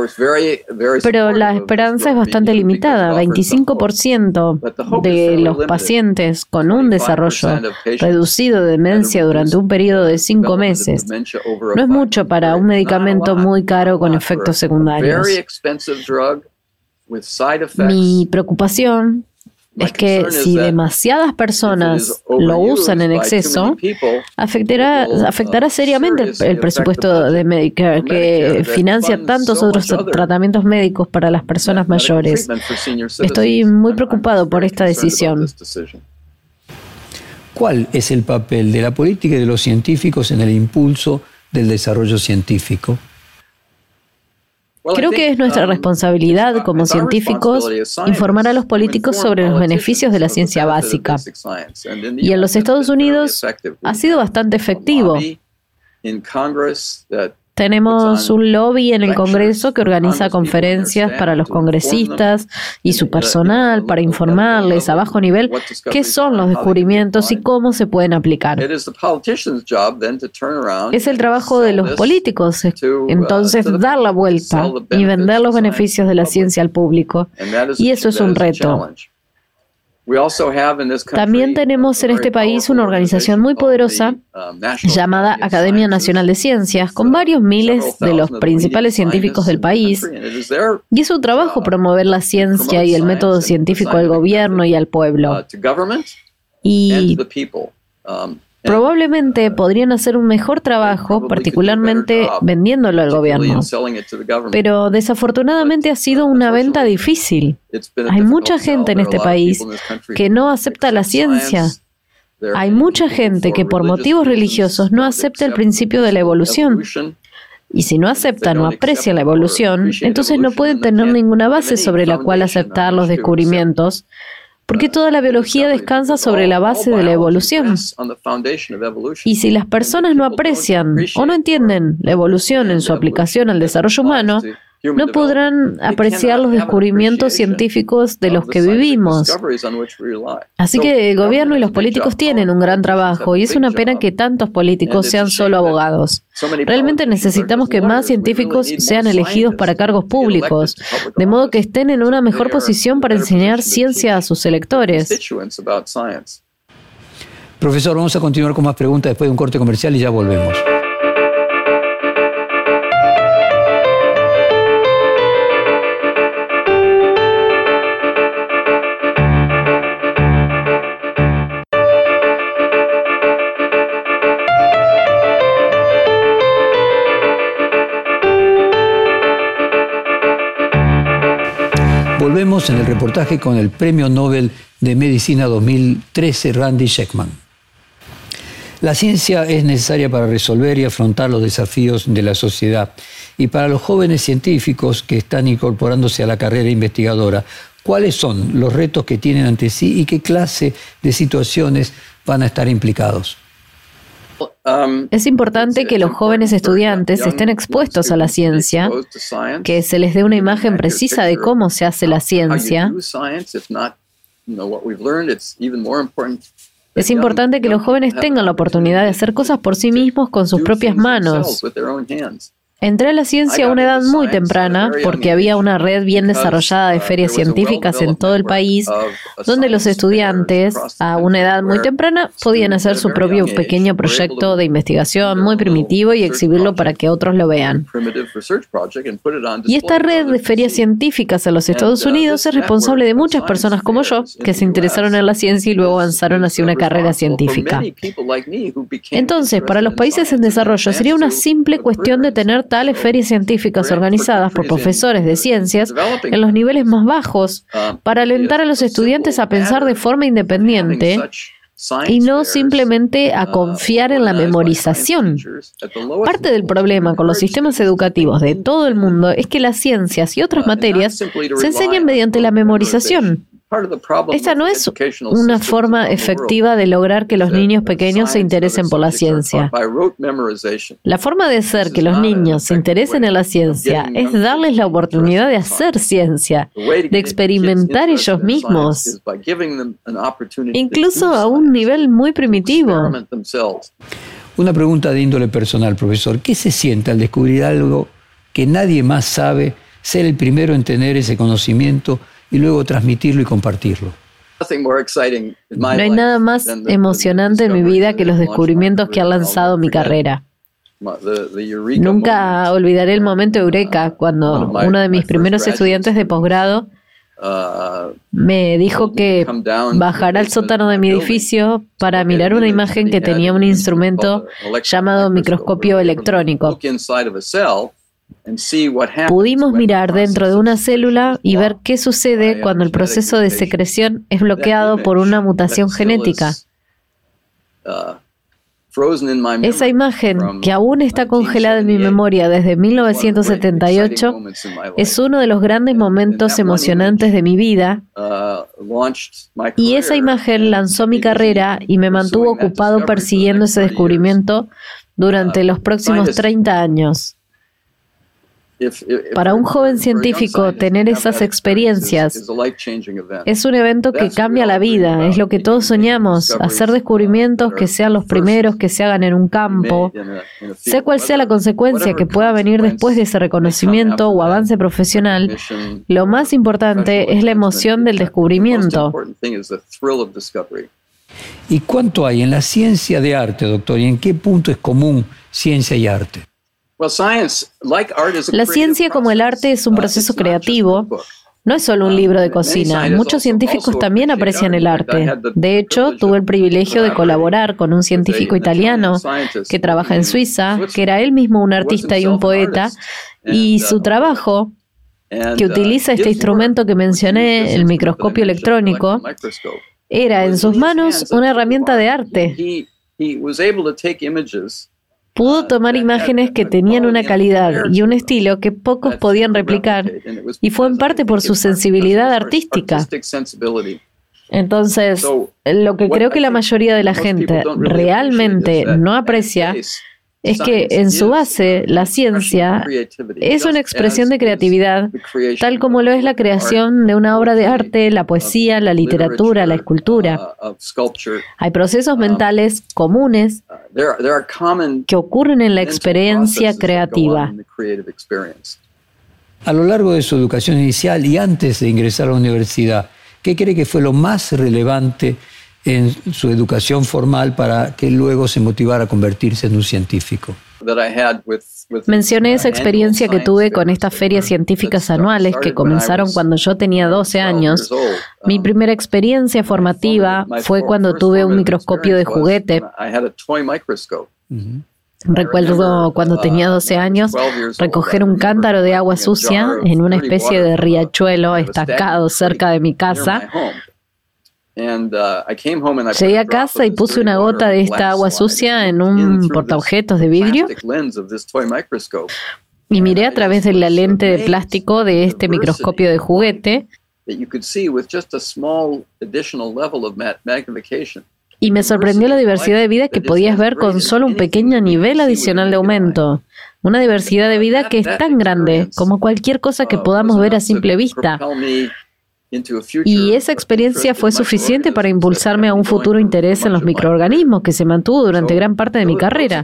Speaker 3: Pero la esperanza es bastante limitada. 25% de los pacientes con un desarrollo reducido de demencia durante un periodo de cinco meses no es mucho para un medicamento muy caro con efectos secundarios. Mi preocupación es que si demasiadas personas lo usan en exceso, afectará, afectará seriamente el, presupuesto de Medicare, que financia tantos otros tratamientos médicos para las personas mayores. Estoy muy preocupado por esta decisión.
Speaker 2: ¿Cuál es el papel de la política y de los científicos en el impulso del desarrollo científico?
Speaker 3: Creo que es nuestra responsabilidad como científicos informar a los políticos sobre los beneficios de la ciencia básica. Y en los Estados Unidos ha sido bastante efectivo. Tenemos un lobby en el Congreso que organiza conferencias para los congresistas y su personal para informarles a bajo nivel qué son los descubrimientos y cómo se pueden aplicar. Es el trabajo de los políticos entonces dar la vuelta y vender los beneficios de la ciencia al público. Y eso es un reto. También tenemos en este país una organización muy poderosa um, llamada Academia Nacional de Ciencias, con varios miles de los principales científicos del país. Y es su trabajo uh, promover la ciencia y el método científico al gobierno y al pueblo. Uh, y Probablemente podrían hacer un mejor trabajo, particularmente vendiéndolo al gobierno. Pero desafortunadamente ha sido una venta difícil. Hay mucha gente en este país que no acepta la ciencia. Hay mucha gente que por motivos religiosos no acepta el principio de la evolución. Y si no acepta, no aprecia la evolución, entonces no pueden tener ninguna base sobre la cual aceptar los descubrimientos porque toda la biología descansa sobre la base de la evolución. Y si las personas no aprecian o no entienden la evolución en su aplicación al desarrollo humano, no podrán apreciar los descubrimientos científicos de los que vivimos. Así que el gobierno y los políticos tienen un gran trabajo y es una pena que tantos políticos sean solo abogados. Realmente necesitamos que más científicos sean elegidos para cargos públicos, de modo que estén en una mejor posición para enseñar ciencia a sus electores.
Speaker 2: Profesor, vamos a continuar con más preguntas después de un corte comercial y ya volvemos. En el reportaje con el Premio Nobel de Medicina 2013, Randy Sheckman. La ciencia es necesaria para resolver y afrontar los desafíos de la sociedad. Y para los jóvenes científicos que están incorporándose a la carrera investigadora, ¿cuáles son los retos que tienen ante sí y qué clase de situaciones van a estar implicados?
Speaker 3: Um, es importante que los jóvenes estudiantes estén expuestos a la ciencia, que se les dé una imagen precisa de cómo se hace la ciencia. Es importante que los jóvenes tengan la oportunidad de hacer cosas por sí mismos con sus propias manos. Entré a la ciencia a una edad muy temprana porque había una red bien desarrollada de ferias científicas en todo el país donde los estudiantes a una edad muy temprana podían hacer su propio pequeño proyecto de investigación muy primitivo y exhibirlo para que otros lo vean. Y esta red de ferias científicas en los Estados Unidos es responsable de muchas personas como yo que se interesaron en la ciencia y luego avanzaron hacia una carrera científica. Entonces, para los países en desarrollo sería una simple cuestión de tener tales ferias científicas organizadas por profesores de ciencias en los niveles más bajos para alentar a los estudiantes a pensar de forma independiente y no simplemente a confiar en la memorización. Parte del problema con los sistemas educativos de todo el mundo es que las ciencias y otras materias se enseñan mediante la memorización. Esta no es una forma efectiva de lograr que los niños pequeños se interesen por la ciencia. La forma de hacer que los niños se interesen en la ciencia es darles la oportunidad de hacer ciencia, de experimentar ellos mismos, incluso a un nivel muy primitivo.
Speaker 2: Una pregunta de índole personal, profesor. ¿Qué se siente al descubrir algo que nadie más sabe, ser el primero en tener ese conocimiento? Y luego transmitirlo y compartirlo.
Speaker 3: No hay nada más emocionante en mi vida que los descubrimientos que ha lanzado mi carrera. Nunca olvidaré el momento eureka cuando uno de mis primeros estudiantes de posgrado uh, me dijo que bajara al sótano de mi edificio para mirar una imagen que tenía un instrumento llamado microscopio electrónico. Pudimos mirar dentro de una célula y ver qué sucede cuando el proceso de secreción es bloqueado por una mutación genética. Esa imagen, que aún está congelada en mi memoria desde 1978, es uno de los grandes momentos emocionantes de mi vida y esa imagen lanzó mi carrera y me mantuvo ocupado persiguiendo ese descubrimiento durante los próximos 30 años. Para un joven científico, tener esas experiencias es un evento que cambia la vida, es lo que todos soñamos, hacer descubrimientos que sean los primeros que se hagan en un campo, sea cual sea la consecuencia que pueda venir después de ese reconocimiento o avance profesional, lo más importante es la emoción del descubrimiento.
Speaker 2: ¿Y cuánto hay en la ciencia de arte, doctor? ¿Y en qué punto es común ciencia y arte?
Speaker 3: La ciencia como el arte es un uh, proceso creativo. No es solo un libro de cocina. Muchos científicos también aprecian el arte. De hecho, tuve el privilegio de colaborar con un científico italiano que trabaja en Suiza, que era él mismo un artista y un poeta, y su uh, trabajo, que uh, utiliza este instrumento que mencioné, el microscopio electrónico, era en sus manos una herramienta de arte pudo tomar imágenes que tenían una calidad y un estilo que pocos podían replicar y fue en parte por su sensibilidad artística. Entonces, lo que creo que la mayoría de la gente realmente no aprecia es que en su base la ciencia es una expresión de creatividad, tal como lo es la creación de una obra de arte, la poesía, la literatura, la escultura. Hay procesos mentales comunes que ocurren en la experiencia creativa.
Speaker 2: A lo largo de su educación inicial y antes de ingresar a la universidad, ¿qué cree que fue lo más relevante en su educación formal para que luego se motivara a convertirse en un científico.
Speaker 3: Mencioné esa experiencia que tuve con estas ferias científicas anuales que comenzaron cuando yo tenía 12 años. Mi primera experiencia formativa fue cuando tuve un microscopio de juguete. Recuerdo cuando tenía 12 años recoger un cántaro de agua sucia en una especie de riachuelo estancado cerca de mi casa Uh, Llegué a casa y puse una gota de esta agua sucia en un portaobjetos de vidrio. y miré a través de la lente de plástico de este microscopio de juguete. y me sorprendió la diversidad de vida que podías ver con solo un pequeño nivel adicional de aumento. Una diversidad de vida que es tan grande como cualquier cosa que podamos ver a simple vista. Y esa experiencia fue suficiente para impulsarme a un futuro interés en los microorganismos que se mantuvo durante gran parte de mi carrera.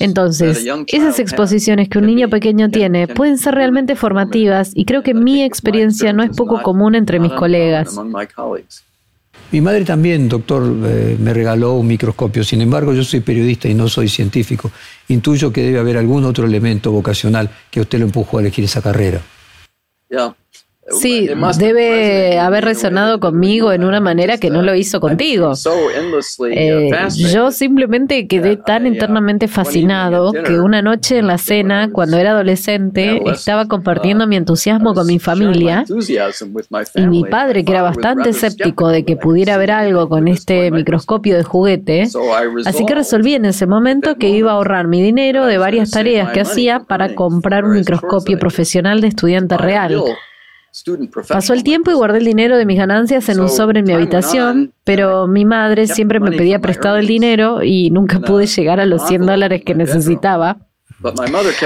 Speaker 3: Entonces, esas exposiciones que un niño pequeño tiene pueden ser realmente formativas y creo que mi experiencia no es poco común entre mis colegas.
Speaker 2: Mi madre también, doctor, eh, me regaló un microscopio. Sin embargo, yo soy periodista y no soy científico. Intuyo que debe haber algún otro elemento vocacional que usted lo empujó a elegir esa carrera.
Speaker 3: Sí, debe haber resonado conmigo en una manera que no lo hizo contigo. Eh, yo simplemente quedé tan internamente fascinado que una noche en la cena, cuando era adolescente, estaba compartiendo mi entusiasmo con mi familia y mi padre, que era bastante escéptico de que pudiera haber algo con este microscopio de juguete, así que resolví en ese momento que iba a ahorrar mi dinero de varias tareas que hacía para comprar un microscopio profesional de estudiante real. Pasó el tiempo y guardé el dinero de mis ganancias en un sobre en mi habitación, pero mi madre siempre me pedía prestado el dinero y nunca pude llegar a los 100 dólares que necesitaba.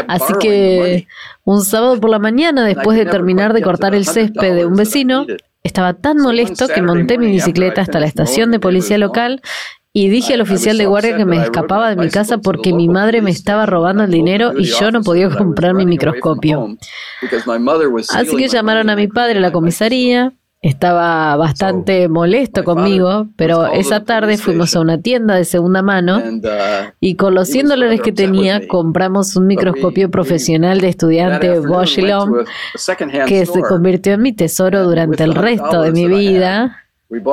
Speaker 3: Así que un sábado por la mañana, después de terminar de cortar el césped de un vecino, estaba tan molesto que monté mi bicicleta hasta la estación de policía local y dije al oficial de guardia que me escapaba de mi casa porque mi madre me estaba robando el dinero y yo no podía comprar mi microscopio. Así que llamaron a mi padre a la comisaría. Estaba bastante molesto conmigo, pero esa tarde fuimos a una tienda de segunda mano uh, y con los 100 dólares que tenía compramos un microscopio profesional de estudiante Bosch que se convirtió en mi tesoro durante el resto de mi vida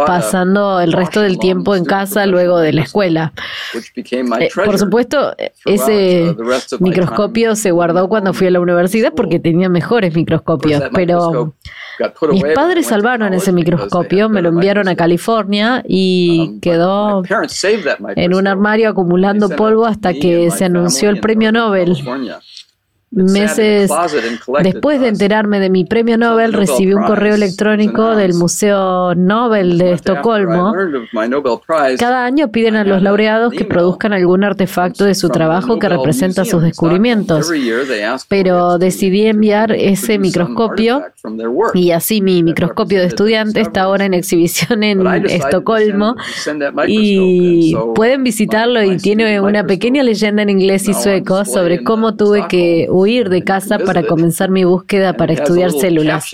Speaker 3: pasando el resto del tiempo en casa luego de la escuela. Eh, por supuesto, ese microscopio se guardó cuando fui a la universidad porque tenía mejores microscopios, pero mis padres salvaron ese microscopio, me lo enviaron a California y um, quedó en un armario acumulando polvo hasta que se anunció el premio Nobel. Meses después de enterarme de mi premio Nobel, recibí un correo electrónico del Museo Nobel de Estocolmo. Cada año piden a los laureados que produzcan algún artefacto de su trabajo que representa sus descubrimientos. Pero decidí enviar ese microscopio y así mi microscopio de estudiante está ahora en exhibición en Estocolmo y pueden visitarlo y tiene una pequeña leyenda en inglés y sueco sobre cómo tuve que huir de casa para comenzar mi búsqueda para estudiar células.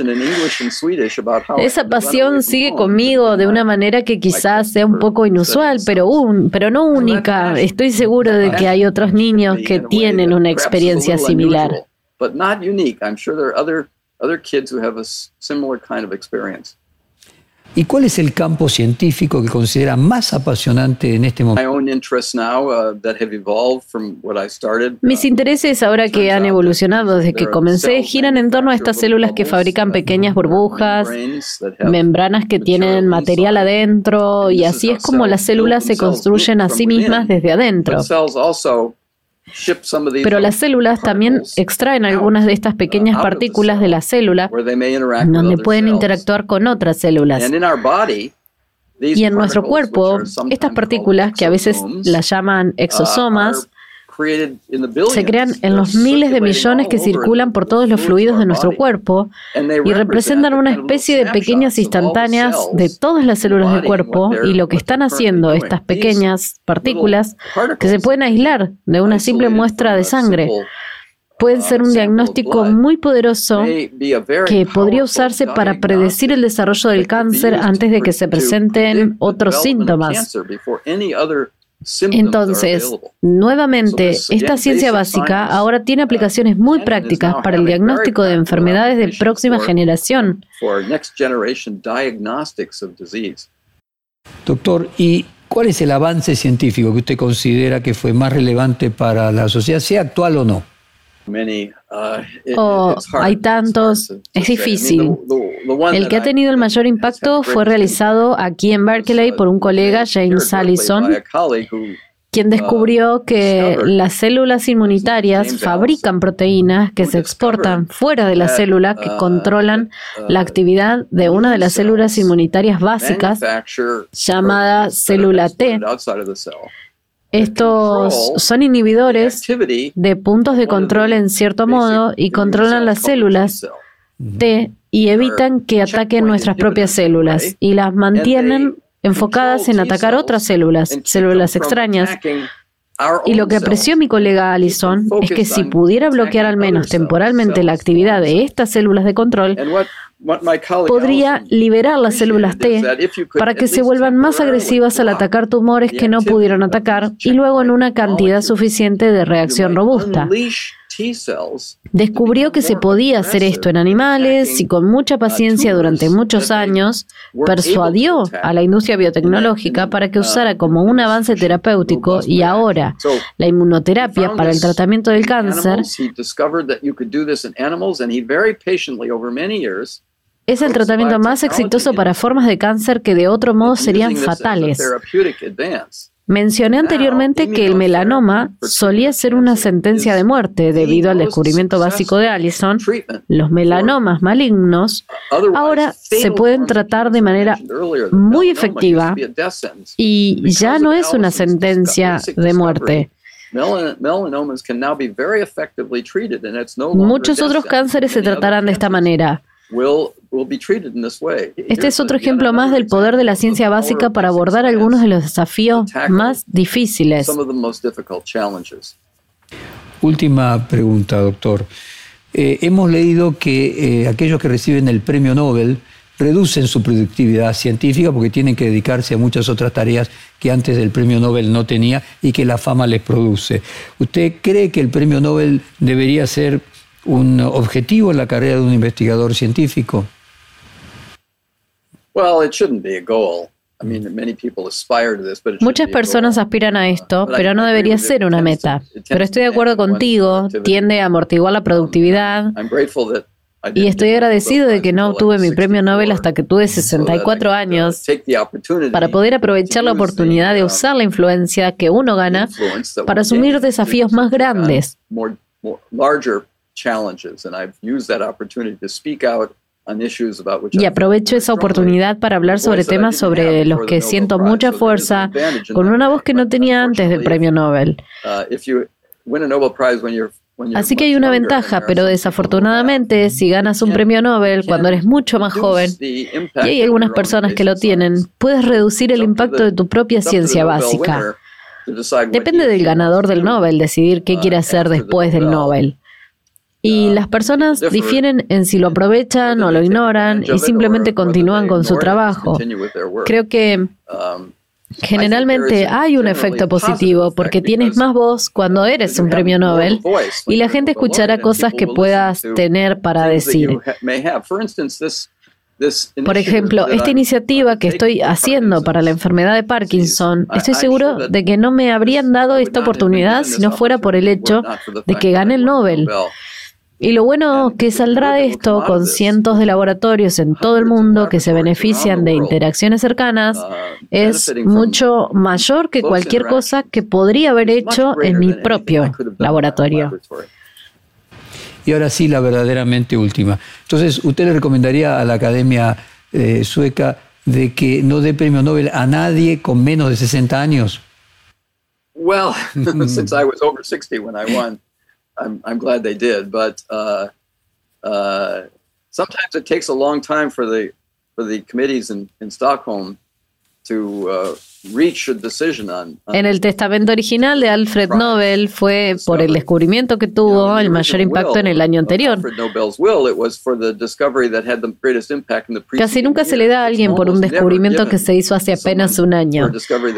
Speaker 3: Esa pasión sigue conmigo de una manera que quizás sea un poco inusual, pero, un, pero no única. Estoy seguro de que hay otros niños que tienen una experiencia similar.
Speaker 2: ¿Y cuál es el campo científico que considera más apasionante en este momento? Uh,
Speaker 3: Mis intereses ahora que han evolucionado desde que comencé giran en torno a estas células que fabrican pequeñas burbujas, membranas que tienen material adentro y así es como las células se construyen a sí mismas desde adentro. Pero las células también extraen algunas de estas pequeñas partículas de la célula donde pueden interactuar con otras células. Y en nuestro cuerpo, estas partículas, que a veces las llaman uh, exosomas, se crean en los miles de millones que circulan por todos los fluidos de nuestro cuerpo y representan una especie de pequeñas instantáneas de todas las células del cuerpo y lo que están haciendo estas pequeñas partículas que se pueden aislar de una simple muestra de sangre pueden ser un diagnóstico muy poderoso que podría usarse para predecir el desarrollo del cáncer antes de que se presenten otros síntomas. Entonces, nuevamente, esta ciencia básica ahora tiene aplicaciones muy prácticas para el diagnóstico de enfermedades de próxima generación.
Speaker 2: Doctor, ¿y cuál es el avance científico que usted considera que fue más relevante para la sociedad, sea actual o no?
Speaker 3: Uh, oh, hay tantos, es difícil. El que ha tenido el mayor impacto fue realizado aquí en Berkeley por un colega, James Allison, quien uh, descubrió que las células inmunitarias fabrican proteínas que se exportan fuera de la célula que uh, controlan la actividad de una de las células inmunitarias básicas llamada célula T estos son inhibidores de puntos de control en cierto modo y controlan las células T y evitan que ataquen nuestras propias células y las mantienen enfocadas en atacar otras células, células extrañas. Y lo que apreció mi colega Allison es que si pudiera bloquear al menos temporalmente la actividad de estas células de control, podría liberar las células T para que se vuelvan más agresivas al atacar tumores que no pudieron atacar y luego en una cantidad suficiente de reacción robusta. Descubrió que se podía hacer esto en animales y con mucha paciencia durante muchos años persuadió a la industria biotecnológica para que usara como un avance terapéutico y ahora la inmunoterapia para el tratamiento del cáncer es el tratamiento más exitoso para formas de cáncer que de otro modo serían fatales. Mencioné anteriormente que el melanoma solía ser una sentencia de muerte debido al descubrimiento básico de Allison. Los melanomas malignos ahora se pueden tratar de manera muy efectiva y ya no es una sentencia de muerte. Muchos otros cánceres se tratarán de esta manera. Este es otro ejemplo más del poder de la ciencia básica para abordar algunos de los desafíos más difíciles.
Speaker 2: Última pregunta, doctor. Eh, hemos leído que eh, aquellos que reciben el premio Nobel reducen su productividad científica porque tienen que dedicarse a muchas otras tareas que antes del premio Nobel no tenía y que la fama les produce. ¿Usted cree que el premio Nobel debería ser un objetivo en la carrera de un investigador científico?
Speaker 3: Muchas personas aspiran a esto, pero no debería ser una meta. Pero estoy de acuerdo contigo, tiende a amortiguar la productividad. Y estoy agradecido de que no obtuve mi premio Nobel hasta que tuve 64 años para poder aprovechar la oportunidad de usar la influencia que uno gana para asumir desafíos más grandes. Y aprovecho esa oportunidad para hablar sobre temas sobre los que siento mucha fuerza, con una voz que no tenía antes del premio Nobel. Así que hay una ventaja, pero desafortunadamente, si ganas un premio Nobel cuando eres mucho más joven, y hay algunas personas que lo tienen, puedes reducir el impacto de tu propia ciencia básica. Depende del ganador del Nobel decidir qué quiere hacer después del Nobel. Y las personas difieren en si lo aprovechan o lo ignoran y simplemente continúan con su trabajo. Creo que um, generalmente hay un efecto positivo porque tienes más voz cuando eres un premio Nobel y la gente escuchará cosas que puedas tener para decir. Por ejemplo, esta iniciativa que estoy haciendo para la enfermedad de Parkinson, estoy seguro de que no me habrían dado esta oportunidad si no fuera por el hecho de que gane el Nobel. Y lo bueno que saldrá de esto con cientos de laboratorios en todo el mundo que se benefician de interacciones cercanas es mucho mayor que cualquier cosa que podría haber hecho en mi propio laboratorio.
Speaker 2: Y ahora sí, la verdaderamente última. Entonces, ¿usted le recomendaría a la Academia eh, Sueca de que no dé premio Nobel a nadie con menos de 60 años?
Speaker 1: Well, since I was over 60 when I won. I'm, I'm glad they did. But uh, uh, sometimes it takes a long time for the for the committees in, in Stockholm to uh,
Speaker 3: En el testamento original de Alfred Nobel fue por el descubrimiento que tuvo el mayor impacto en el año anterior. Casi nunca se le da a alguien por un descubrimiento que se hizo hace apenas un año.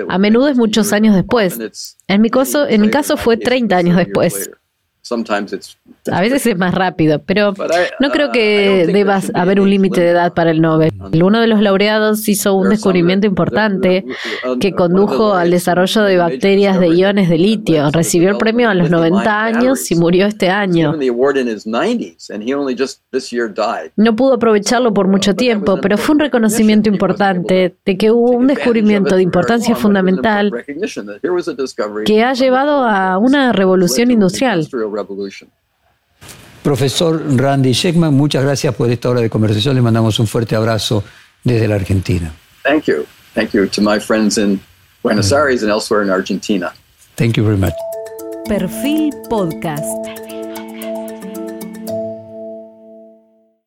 Speaker 3: A menudo es muchos años después. En mi caso, en mi caso fue 30 años después. A veces es más rápido, pero no creo que deba haber un límite de edad para el Nobel. Uno de los laureados hizo un descubrimiento importante que condujo al desarrollo de bacterias de iones de litio. Recibió el premio a los 90 años y murió este año. No pudo aprovecharlo por mucho tiempo, pero fue un reconocimiento importante de que hubo un descubrimiento de importancia fundamental que ha llevado a una revolución industrial.
Speaker 2: Profesor Randy Sheckman, muchas gracias por esta hora de conversación. Le mandamos un fuerte abrazo desde la Argentina.
Speaker 1: Thank you. Thank you to my friends in Buenos Aires and elsewhere in Argentina.
Speaker 2: Thank you very much.
Speaker 3: Perfil Podcast.